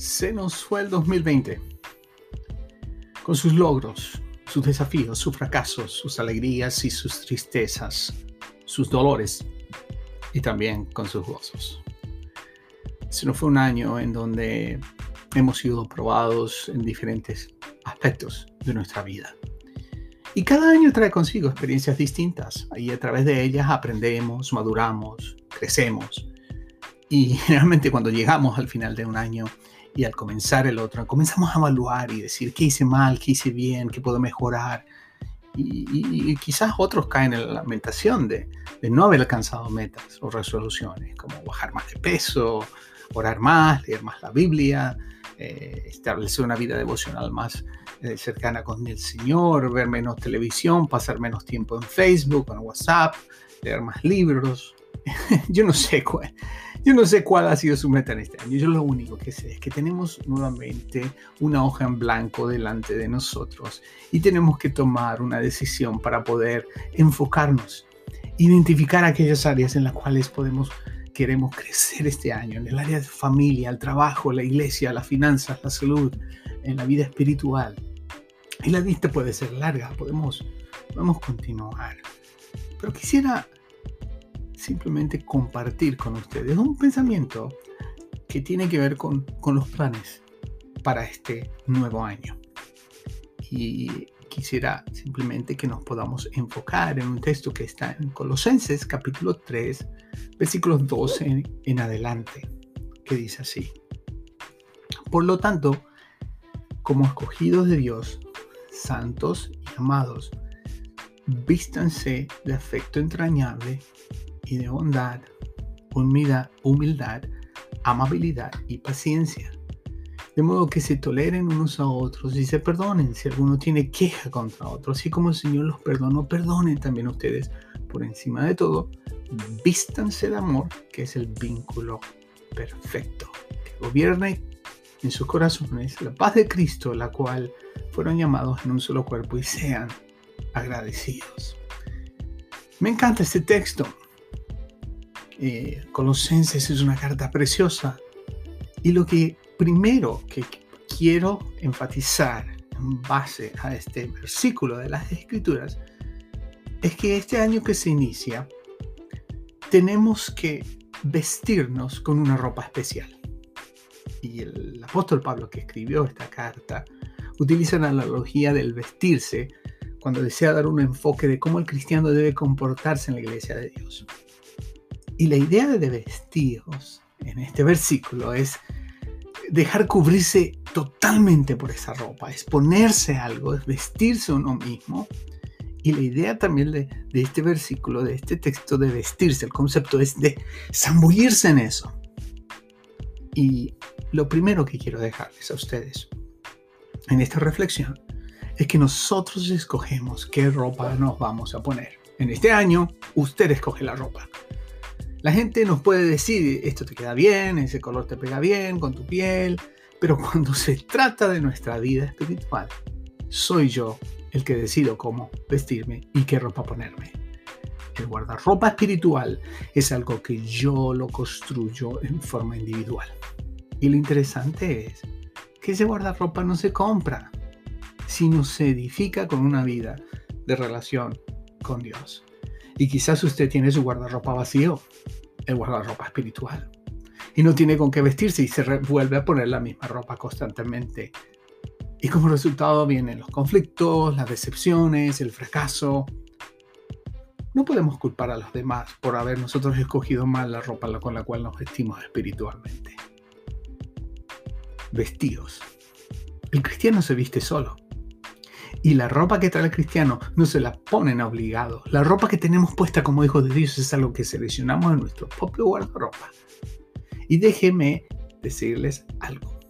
Se nos fue el 2020 con sus logros, sus desafíos, sus fracasos, sus alegrías y sus tristezas, sus dolores y también con sus gozos. Se nos fue un año en donde hemos sido probados en diferentes aspectos de nuestra vida. Y cada año trae consigo experiencias distintas y a través de ellas aprendemos, maduramos, crecemos. Y generalmente cuando llegamos al final de un año y al comenzar el otro, comenzamos a evaluar y decir qué hice mal, qué hice bien, qué puedo mejorar. Y, quizás otros caen en la lamentación de, de no haber alcanzado metas o resoluciones, como bajar más de peso, orar más, leer más la Biblia, eh, establecer una vida devocional más eh, cercana con el Señor, ver menos televisión, pasar menos tiempo en Facebook, en WhatsApp, leer más libros. yo no sé cuál, yo no sé cuál ha sido su meta en este año. Yo lo único que sé es que tenemos nuevamente una hoja en blanco delante de nosotros y tenemos que tomar una decisión para poder enfocarnos, identificar aquellas áreas en las cuales podemos queremos crecer este año en el área de familia, el trabajo, la iglesia, las finanzas, la salud, en la vida espiritual. Y la lista puede ser larga, podemos, podemos continuar. Pero quisiera simplemente compartir con ustedes un pensamiento que tiene que ver con, los planes para este nuevo año. Y quisiera simplemente que nos podamos enfocar en un texto que está en Colosenses capítulo 3, versículos 12 en, adelante, que dice así. Por lo tanto, como escogidos de Dios, santos y amados, vístanse de afecto entrañable y de bondad, humildad, amabilidad y paciencia de modo que se toleren unos a otros y se perdonen si alguno tiene queja contra otro. Así como el Señor los perdonó, perdonen también ustedes. Por encima de todo, vístanse de amor, que es el vínculo perfecto, que gobierne en sus corazones la paz de Cristo, la cual fueron llamados en un solo cuerpo y sean agradecidos. Me encanta este texto. Eh, Colosenses es una carta preciosa y lo que primero que quiero enfatizar en base a este versículo de las Escrituras es que este año que se inicia tenemos que vestirnos con una ropa especial. Y el apóstol Pablo que escribió esta carta utiliza la analogía del vestirse cuando desea dar un enfoque de cómo el cristiano debe comportarse en la iglesia de Dios. Y la idea de vestirnos en este versículo es dejar cubrirse totalmente por esa ropa, es ponerse algo, es vestirse uno mismo. Y la idea también de, este versículo, de este texto de vestirse, el concepto es de zambullirse en eso. Y lo primero que quiero dejarles a ustedes en esta reflexión es que nosotros escogemos qué ropa nos vamos a poner. En este año, usted escoge la ropa. La gente nos puede decir, esto te queda bien, ese color te pega bien con tu piel, pero cuando se trata de nuestra vida espiritual, soy yo el que decido cómo vestirme y qué ropa ponerme. El guardarropa espiritual es algo que yo lo construyo en forma individual. Y lo interesante es que ese guardarropa no se compra, sino se edifica con una vida de relación con Dios. Y quizás usted tiene su guardarropa vacío, el guardarropa espiritual. Y no tiene con qué vestirse y se vuelve a poner la misma ropa constantemente. Y como resultado vienen los conflictos, las decepciones, el fracaso. No podemos culpar a los demás por haber nosotros escogido mal la ropa con la cual nos vestimos espiritualmente. Vestidos. El cristiano se viste solo. Y la ropa que trae el cristiano no se la ponen obligado. La ropa que tenemos puesta como hijos de Dios es algo que seleccionamos en nuestro propio guardarropa. Y déjeme decirles algo.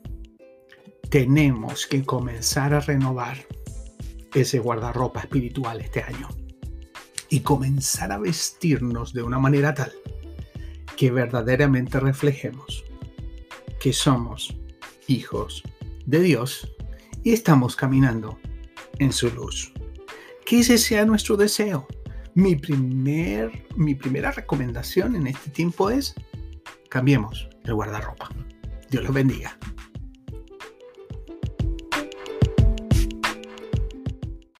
Tenemos que comenzar a renovar ese guardarropa espiritual este año. Y comenzar a vestirnos de una manera tal que verdaderamente reflejemos que somos hijos de Dios y estamos caminando en su luz. Que ese sea nuestro deseo. Mi, primer, mi primera recomendación en este tiempo es cambiemos el guardarropa. Dios los bendiga.